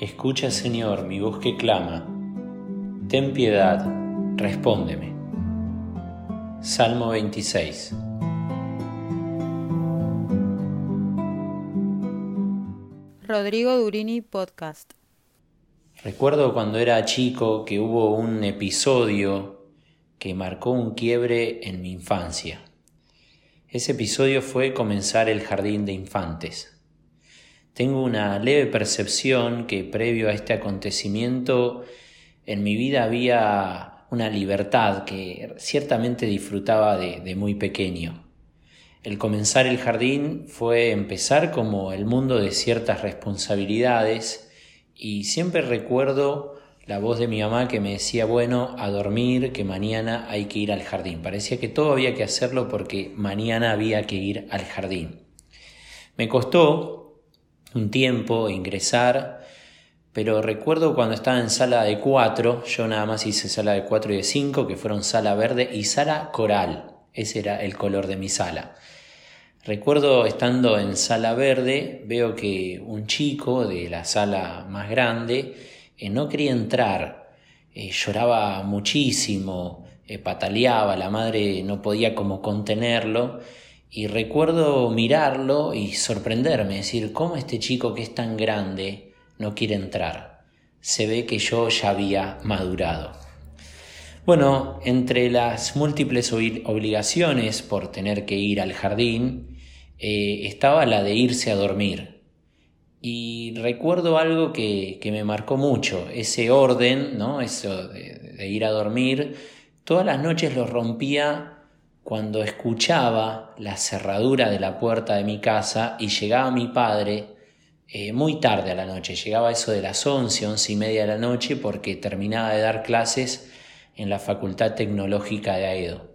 Escucha, Señor, mi voz que clama. Ten piedad, respóndeme. Salmo 26. Rodrigo Durini Podcast. Recuerdo cuando era chico que hubo un episodio que marcó un quiebre en mi infancia. Ese episodio fue comenzar el jardín de infantes. Tengo una leve percepción que previo a este acontecimiento en mi vida había una libertad que ciertamente disfrutaba de, muy pequeño. El comenzar el jardín fue empezar como el mundo de ciertas responsabilidades y siempre recuerdo la voz de mi mamá que me decía, bueno, a dormir, que mañana hay que ir al jardín. Parecía que todo había que hacerlo porque mañana había que ir al jardín. Me costó un tiempo ingresar, pero recuerdo cuando estaba en sala de cuatro, yo nada más hice sala de cuatro y de cinco, que fueron sala verde y sala coral, ese era el color de mi sala. Recuerdo estando en sala verde, veo que un chico de la sala más grande eh, no quería entrar, eh, lloraba muchísimo, eh, pataleaba, la madre no podía como contenerlo y recuerdo mirarlo y sorprenderme, decir, ¿cómo este chico que es tan grande no quiere entrar? Se ve que yo ya había madurado. Bueno, entre las múltiples obligaciones por tener que ir al jardín, eh, estaba la de irse a dormir. Y recuerdo algo que, me marcó mucho, ese orden, ¿no? Eso de ir a dormir. Todas las noches lo rompía cuando escuchaba la cerradura de la puerta de mi casa y llegaba mi padre eh, muy tarde a la noche, llegaba eso de las once, once y media de la noche porque terminaba de dar clases en la Facultad Tecnológica de Aedo.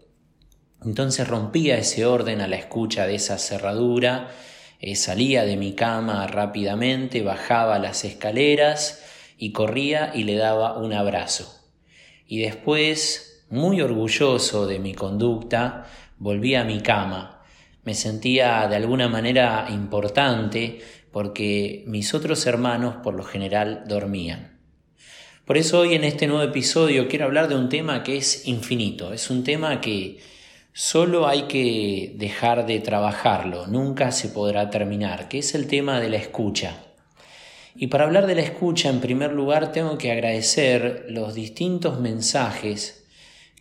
Entonces rompía ese orden a la escucha de esa cerradura, eh, salía de mi cama rápidamente, bajaba las escaleras y corría y le daba un abrazo. Y después muy orgulloso de mi conducta, volví a mi cama. Me sentía de alguna manera importante porque mis otros hermanos por lo general dormían. Por eso hoy en este nuevo episodio quiero hablar de un tema que es infinito, es un tema que solo hay que dejar de trabajarlo, nunca se podrá terminar, que es el tema de la escucha. Y para hablar de la escucha, en primer lugar, tengo que agradecer los distintos mensajes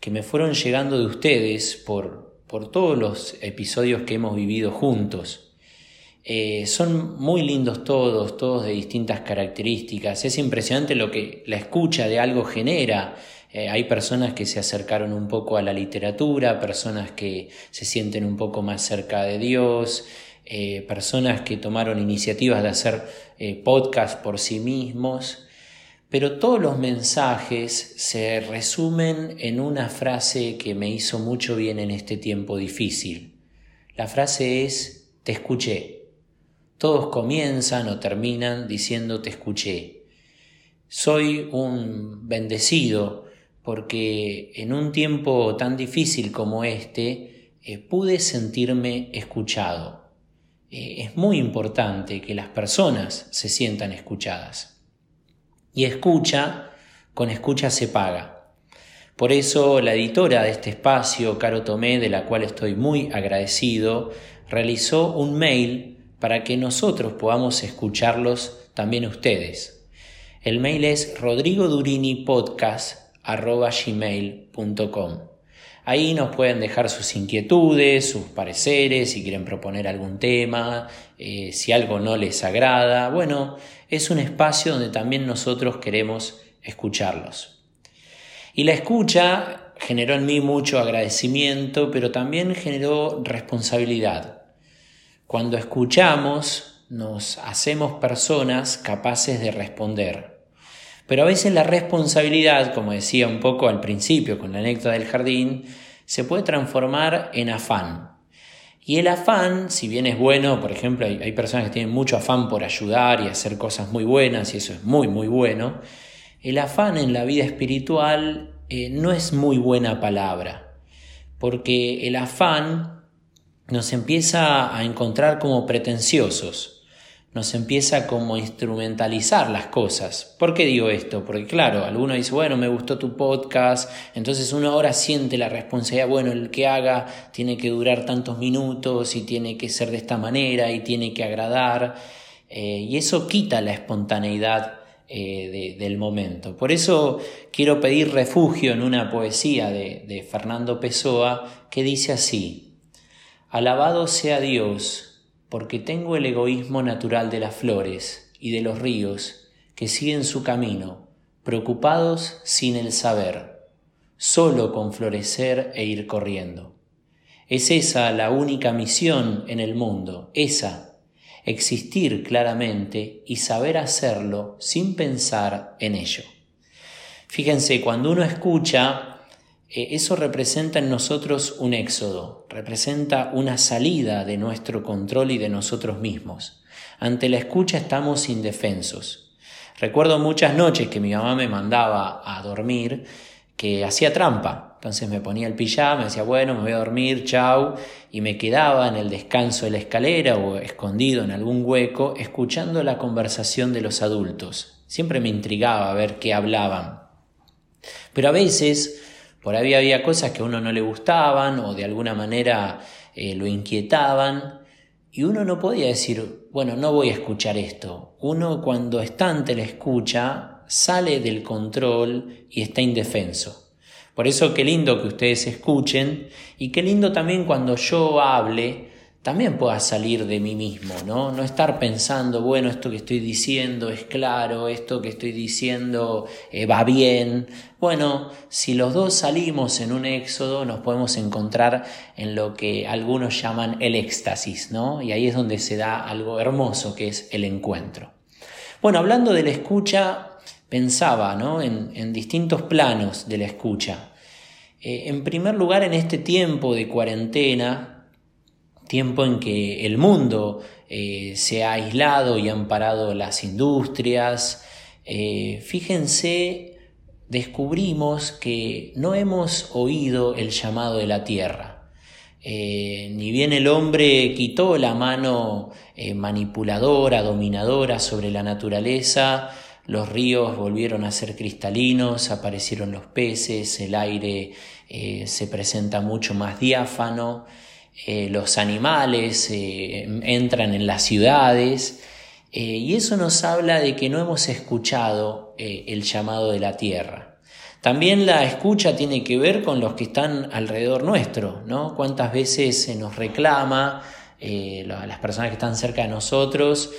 que me fueron llegando de ustedes por, por todos los episodios que hemos vivido juntos. Eh, son muy lindos todos, todos de distintas características. Es impresionante lo que la escucha de algo genera. Eh, hay personas que se acercaron un poco a la literatura, personas que se sienten un poco más cerca de Dios, eh, personas que tomaron iniciativas de hacer podcast por sí mismos. Pero todos los mensajes se resumen en una frase que me hizo mucho bien en este tiempo difícil. La frase es, te escuché. Todos comienzan o terminan diciendo te escuché. Soy un bendecido porque en un tiempo tan difícil como este eh, pude sentirme escuchado. Eh, es muy importante que las personas se sientan escuchadas. Y escucha, con escucha se paga. Por eso la editora de este espacio, Caro Tomé, de la cual estoy muy agradecido, realizó un mail para que nosotros podamos escucharlos también ustedes. El mail es rodrigodurinipodcast.com. Ahí nos pueden dejar sus inquietudes, sus pareceres, si quieren proponer algún tema, eh, si algo no les agrada. Bueno, es un espacio donde también nosotros queremos escucharlos. Y la escucha generó en mí mucho agradecimiento, pero también generó responsabilidad. Cuando escuchamos, nos hacemos personas capaces de responder. Pero a veces la responsabilidad, como decía un poco al principio con la anécdota del jardín, se puede transformar en afán. Y el afán, si bien es bueno, por ejemplo, hay, personas que tienen mucho afán por ayudar y hacer cosas muy buenas, y eso es muy, muy bueno, el afán en la vida espiritual eh, no es muy buena palabra, porque el afán nos empieza a encontrar como pretenciosos nos empieza como a instrumentalizar las cosas. ¿Por qué digo esto? Porque claro, alguno dice, bueno, me gustó tu podcast, entonces uno ahora siente la responsabilidad, bueno, el que haga tiene que durar tantos minutos y tiene que ser de esta manera y tiene que agradar, eh, y eso quita la espontaneidad eh, del momento. Por eso quiero pedir refugio en una poesía de, de Fernando Pessoa que dice así, Alabado sea Dios, porque tengo el egoísmo natural de las flores y de los ríos que siguen su camino, preocupados sin el saber, solo con florecer e ir corriendo. Es esa la única misión en el mundo, esa, existir claramente y saber hacerlo sin pensar en ello. Fíjense, cuando uno escucha eso representa en nosotros un éxodo, representa una salida de nuestro control y de nosotros mismos. Ante la escucha estamos indefensos. Recuerdo muchas noches que mi mamá me mandaba a dormir que hacía trampa. Entonces me ponía el pijama, me decía, bueno, me voy a dormir, chau, y me quedaba en el descanso de la escalera o escondido en algún hueco, escuchando la conversación de los adultos. Siempre me intrigaba ver qué hablaban. Pero a veces por ahí había cosas que a uno no le gustaban o de alguna manera eh, lo inquietaban y uno no podía decir, bueno, no voy a escuchar esto. Uno cuando está ante la escucha sale del control y está indefenso. Por eso qué lindo que ustedes escuchen y qué lindo también cuando yo hable también pueda salir de mí mismo, ¿no? No estar pensando, bueno, esto que estoy diciendo es claro, esto que estoy diciendo eh, va bien. Bueno, si los dos salimos en un éxodo, nos podemos encontrar en lo que algunos llaman el éxtasis, ¿no? Y ahí es donde se da algo hermoso que es el encuentro. Bueno, hablando de la escucha, pensaba, ¿no? En, distintos planos de la escucha. Eh, en primer lugar, en este tiempo de cuarentena, tiempo en que el mundo eh, se ha aislado y han parado las industrias. Eh, fíjense, descubrimos que no hemos oído el llamado de la tierra. Eh, ni bien el hombre quitó la mano manipuladora, dominadora sobre la naturaleza, los ríos volvieron a ser cristalinos, aparecieron los peces, el aire se presenta mucho más diáfano. Eh, los animales eh, entran en las ciudades eh, y eso nos habla de que no hemos escuchado el llamado de la tierra. También la escucha tiene que ver con los que están alrededor nuestro, ¿no? Cuántas veces se nos reclama las personas que están cerca de nosotros,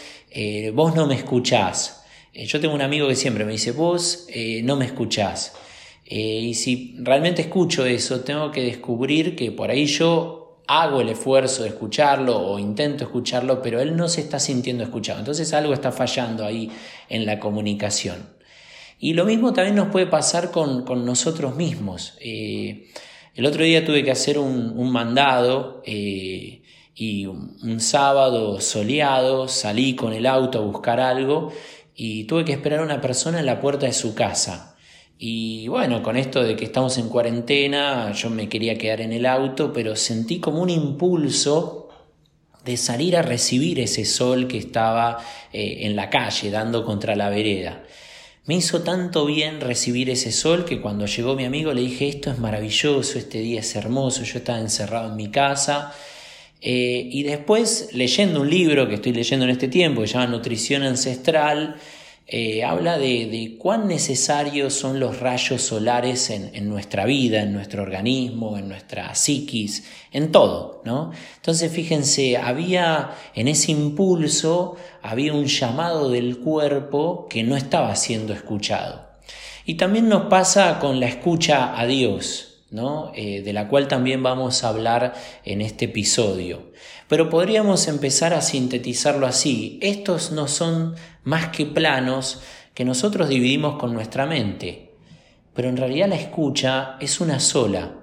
vos no me escuchás. yo tengo un amigo que siempre me dice, vos no me escuchás. y si realmente escucho eso, tengo que descubrir que por ahí yo hago el esfuerzo de escucharlo o intento escucharlo, pero él no se está sintiendo escuchado. Entonces algo está fallando ahí en la comunicación. Y lo mismo también nos puede pasar con, nosotros mismos. Eh, el otro día tuve que hacer un, mandado eh, y un, sábado soleado salí con el auto a buscar algo y tuve que esperar a una persona en la puerta de su casa. Y bueno, con esto de que estamos en cuarentena, yo me quería quedar en el auto, pero sentí como un impulso de salir a recibir ese sol que estaba eh, en la calle, dando contra la vereda. Me hizo tanto bien recibir ese sol que cuando llegó mi amigo le dije, esto es maravilloso, este día es hermoso, yo estaba encerrado en mi casa. Eh, y después, leyendo un libro que estoy leyendo en este tiempo, que se llama Nutrición Ancestral, eh, habla de, cuán necesarios son los rayos solares en, nuestra vida, en nuestro organismo, en nuestra psiquis, en todo, ¿no? Entonces, fíjense, había en ese impulso, había un llamado del cuerpo que no estaba siendo escuchado. Y también nos pasa con la escucha a Dios. ¿no? Eh, de la cual también vamos a hablar en este episodio. Pero podríamos empezar a sintetizarlo así. Estos no son más que planos que nosotros dividimos con nuestra mente. Pero en realidad la escucha es una sola.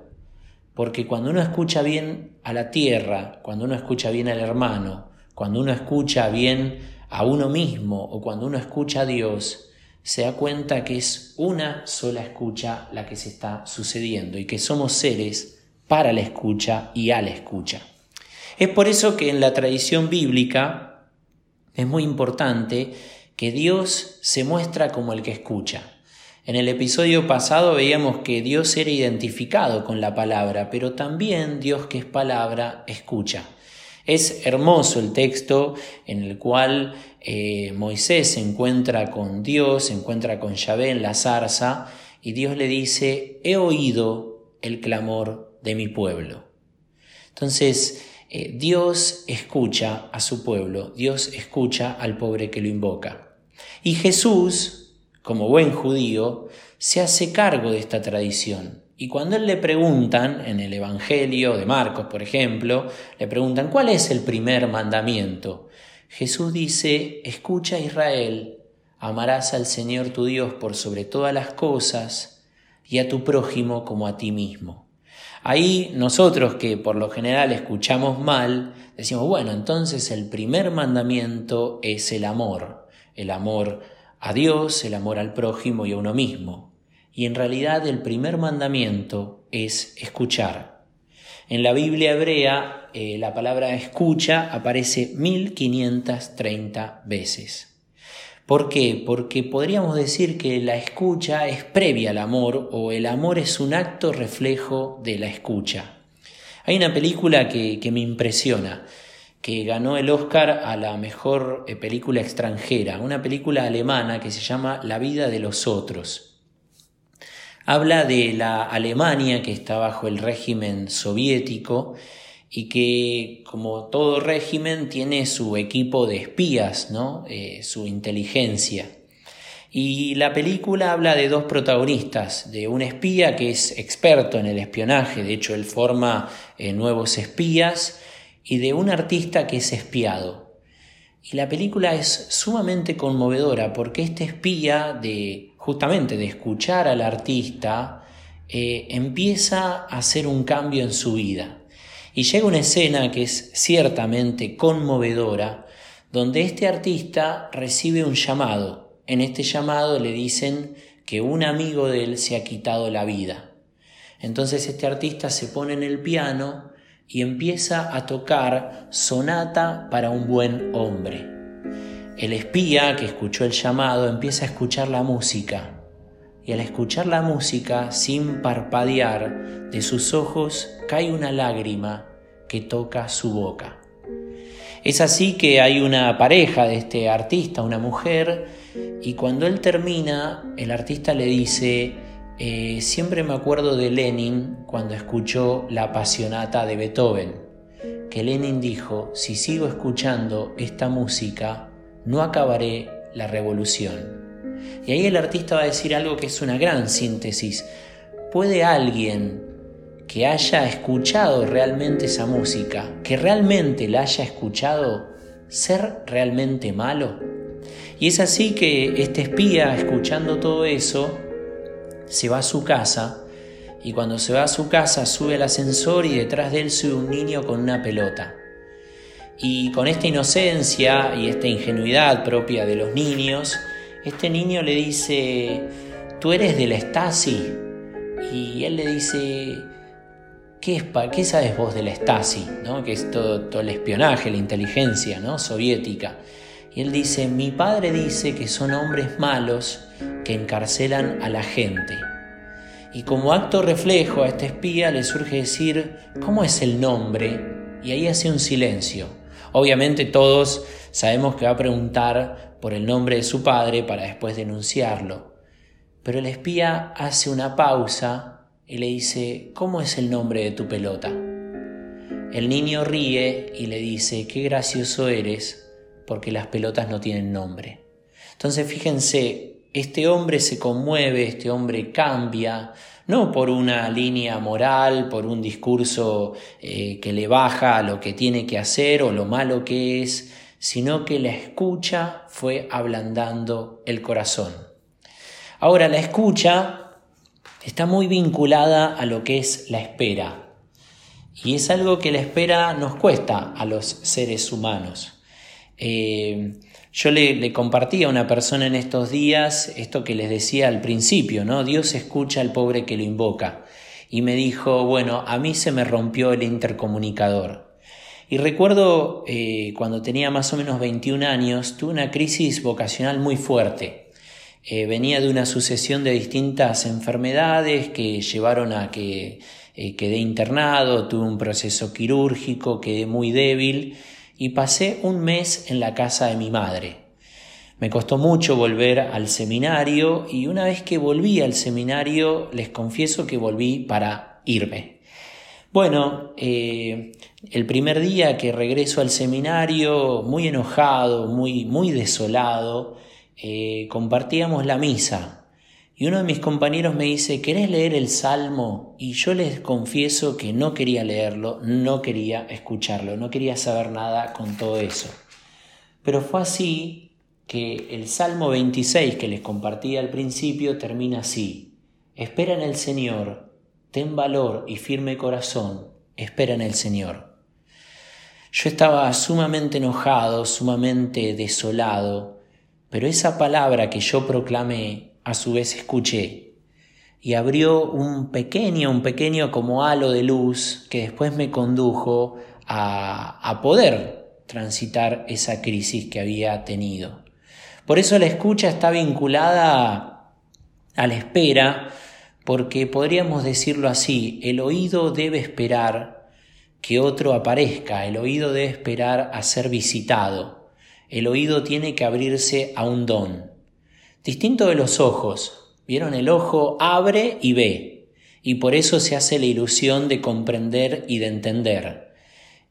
Porque cuando uno escucha bien a la tierra, cuando uno escucha bien al hermano, cuando uno escucha bien a uno mismo o cuando uno escucha a Dios, se da cuenta que es una sola escucha la que se está sucediendo y que somos seres para la escucha y a la escucha. Es por eso que en la tradición bíblica es muy importante que Dios se muestra como el que escucha. En el episodio pasado veíamos que Dios era identificado con la palabra, pero también Dios que es palabra escucha. Es hermoso el texto en el cual eh, Moisés se encuentra con Dios, se encuentra con Yahvé en la zarza, y Dios le dice, he oído el clamor de mi pueblo. Entonces, eh, Dios escucha a su pueblo, Dios escucha al pobre que lo invoca. Y Jesús, como buen judío, se hace cargo de esta tradición. Y cuando él le preguntan, en el Evangelio de Marcos, por ejemplo, le preguntan, ¿cuál es el primer mandamiento? Jesús dice, escucha Israel, amarás al Señor tu Dios por sobre todas las cosas y a tu prójimo como a ti mismo. Ahí nosotros que por lo general escuchamos mal, decimos, bueno, entonces el primer mandamiento es el amor, el amor a Dios, el amor al prójimo y a uno mismo. Y en realidad el primer mandamiento es escuchar. En la Biblia hebrea eh, la palabra escucha aparece 1530 veces. ¿Por qué? Porque podríamos decir que la escucha es previa al amor o el amor es un acto reflejo de la escucha. Hay una película que, me impresiona, que ganó el Oscar a la mejor eh, película extranjera, una película alemana que se llama La vida de los otros. Habla de la Alemania que está bajo el régimen soviético y que como todo régimen tiene su equipo de espías, ¿no? Eh, su inteligencia. Y la película habla de dos protagonistas, de un espía que es experto en el espionaje, de hecho él forma eh, nuevos espías, y de un artista que es espiado. Y la película es sumamente conmovedora porque este espía, de justamente de escuchar al artista, eh, empieza a hacer un cambio en su vida. Y llega una escena que es ciertamente conmovedora, donde este artista recibe un llamado. En este llamado le dicen que un amigo de él se ha quitado la vida. Entonces este artista se pone en el piano y empieza a tocar sonata para un buen hombre. El espía que escuchó el llamado empieza a escuchar la música y al escuchar la música, sin parpadear, de sus ojos cae una lágrima que toca su boca. Es así que hay una pareja de este artista, una mujer, y cuando él termina, el artista le dice, eh, siempre me acuerdo de Lenin cuando escuchó la apasionata de Beethoven, que Lenin dijo, si sigo escuchando esta música, no acabaré la revolución. Y ahí el artista va a decir algo que es una gran síntesis. ¿Puede alguien que haya escuchado realmente esa música, que realmente la haya escuchado, ser realmente malo? Y es así que este espía, escuchando todo eso, se va a su casa y cuando se va a su casa sube al ascensor y detrás de él sube un niño con una pelota. Y con esta inocencia y esta ingenuidad propia de los niños, este niño le dice, tú eres de la Stasi. Y él le dice, ¿qué, es, qué sabes vos de la Stasi? ¿no? Que es todo, todo el espionaje, la inteligencia ¿no? soviética. Y él dice, mi padre dice que son hombres malos que encarcelan a la gente. Y como acto reflejo a este espía le surge decir, ¿cómo es el nombre? Y ahí hace un silencio. Obviamente todos sabemos que va a preguntar por el nombre de su padre para después denunciarlo. Pero el espía hace una pausa y le dice, ¿cómo es el nombre de tu pelota? El niño ríe y le dice, qué gracioso eres, porque las pelotas no tienen nombre. Entonces fíjense, este hombre se conmueve, este hombre cambia, no por una línea moral, por un discurso eh, que le baja a lo que tiene que hacer o lo malo que es, sino que la escucha fue ablandando el corazón. Ahora, la escucha está muy vinculada a lo que es la espera. Y es algo que la espera nos cuesta a los seres humanos. Eh, yo le, le, compartí a una persona en estos días esto que les decía al principio, ¿no? Dios escucha al pobre que lo invoca. Y me dijo, bueno, a mí se me rompió el intercomunicador. Y recuerdo eh, cuando tenía más o menos 21 años, tuve una crisis vocacional muy fuerte. Eh, venía de una sucesión de distintas enfermedades que llevaron a que eh, quedé internado, tuve un proceso quirúrgico, quedé muy débil y pasé un mes en la casa de mi madre. Me costó mucho volver al seminario y una vez que volví al seminario les confieso que volví para irme. Bueno, eh, el primer día que regreso al seminario, muy enojado, muy, muy desolado, eh, compartíamos la misa y uno de mis compañeros me dice, ¿querés leer el Salmo? Y yo les confieso que no quería leerlo, no quería escucharlo, no quería saber nada con todo eso. Pero fue así que el Salmo 26 que les compartí al principio termina así. Espera en el Señor, ten valor y firme corazón, espera en el Señor. Yo estaba sumamente enojado, sumamente desolado, pero esa palabra que yo proclamé, a su vez escuché, y abrió un pequeño, un pequeño como halo de luz que después me condujo a, a poder transitar esa crisis que había tenido. Por eso la escucha está vinculada a la espera, porque podríamos decirlo así, el oído debe esperar que otro aparezca, el oído debe esperar a ser visitado, el oído tiene que abrirse a un don. Distinto de los ojos, ¿vieron? El ojo abre y ve, y por eso se hace la ilusión de comprender y de entender.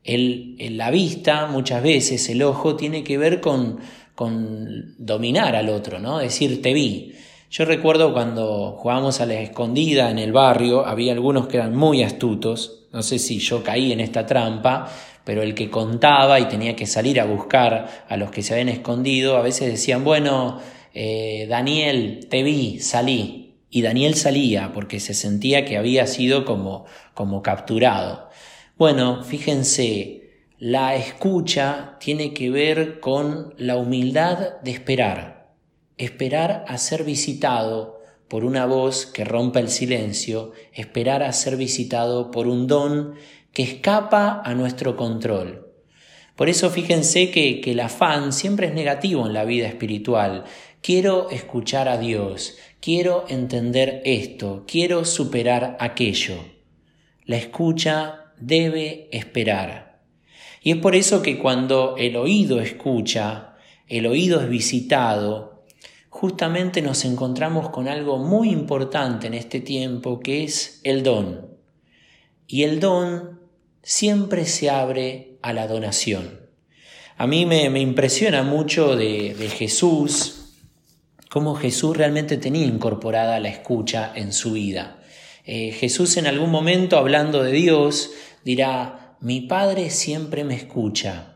El, la vista, muchas veces, el ojo tiene que ver con con dominar al otro, ¿no? Decir, te vi. Yo recuerdo cuando jugábamos a la escondida en el barrio, había algunos que eran muy astutos, no sé si yo caí en esta trampa, pero el que contaba y tenía que salir a buscar a los que se habían escondido, a veces decían, bueno, eh, Daniel, te vi, salí. Y Daniel salía porque se sentía que había sido como, como capturado. Bueno, fíjense, la escucha tiene que ver con la humildad de esperar, esperar a ser visitado por una voz que rompa el silencio, esperar a ser visitado por un don que escapa a nuestro control. Por eso fíjense que, que el afán siempre es negativo en la vida espiritual. Quiero escuchar a Dios, quiero entender esto, quiero superar aquello. La escucha debe esperar. Y es por eso que cuando el oído escucha, el oído es visitado, justamente nos encontramos con algo muy importante en este tiempo que es el don. Y el don siempre se abre a la donación. A mí me, impresiona mucho de, Jesús, cómo Jesús realmente tenía incorporada la escucha en su vida. Eh, Jesús en algún momento, hablando de Dios, dirá, mi Padre siempre me escucha.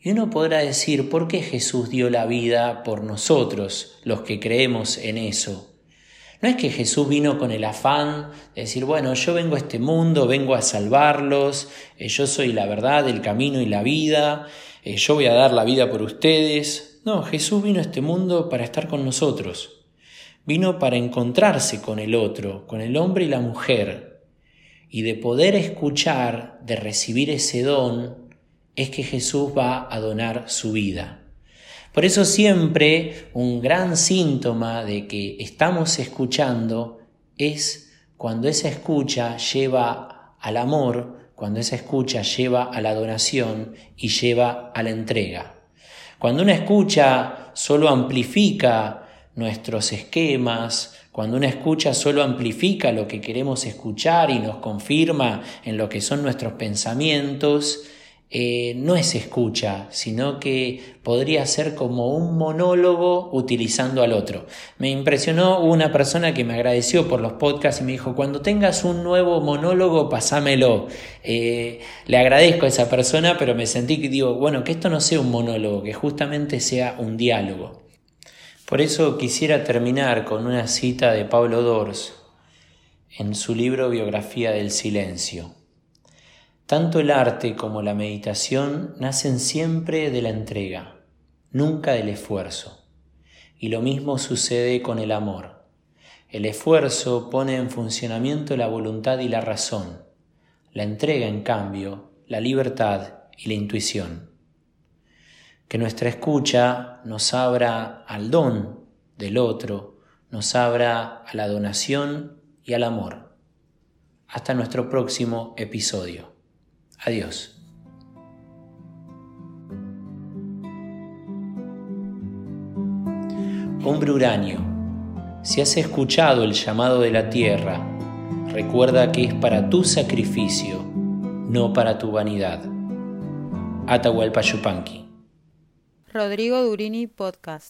Y uno podrá decir, ¿por qué Jesús dio la vida por nosotros, los que creemos en eso? No es que Jesús vino con el afán de decir, bueno, yo vengo a este mundo, vengo a salvarlos, eh, yo soy la verdad, el camino y la vida, eh, yo voy a dar la vida por ustedes. No, Jesús vino a este mundo para estar con nosotros. Vino para encontrarse con el otro, con el hombre y la mujer, y de poder escuchar, de recibir ese don, es que Jesús va a donar su vida. Por eso siempre un gran síntoma de que estamos escuchando es cuando esa escucha lleva al amor, cuando esa escucha lleva a la donación y lleva a la entrega. Cuando una escucha solo amplifica nuestros esquemas, cuando una escucha solo amplifica lo que queremos escuchar y nos confirma en lo que son nuestros pensamientos, eh, no es escucha, sino que podría ser como un monólogo utilizando al otro. Me impresionó una persona que me agradeció por los podcasts y me dijo, cuando tengas un nuevo monólogo, pasámelo. Eh, le agradezco a esa persona, pero me sentí que digo, bueno, que esto no sea un monólogo, que justamente sea un diálogo. Por eso quisiera terminar con una cita de Pablo Dors en su libro Biografía del Silencio. Tanto el arte como la meditación nacen siempre de la entrega, nunca del esfuerzo. Y lo mismo sucede con el amor. El esfuerzo pone en funcionamiento la voluntad y la razón. La entrega, en cambio, la libertad, y la intuición. Que nuestra escucha nos abra al don del otro, nos abra a la donación y al amor. Hasta nuestro próximo episodio. Adiós. Hombre uranio, si has escuchado el llamado de la tierra, recuerda que es para tu sacrificio, no para tu vanidad. Atahualpa Yupanqui. Rodrigo Durini Podcast.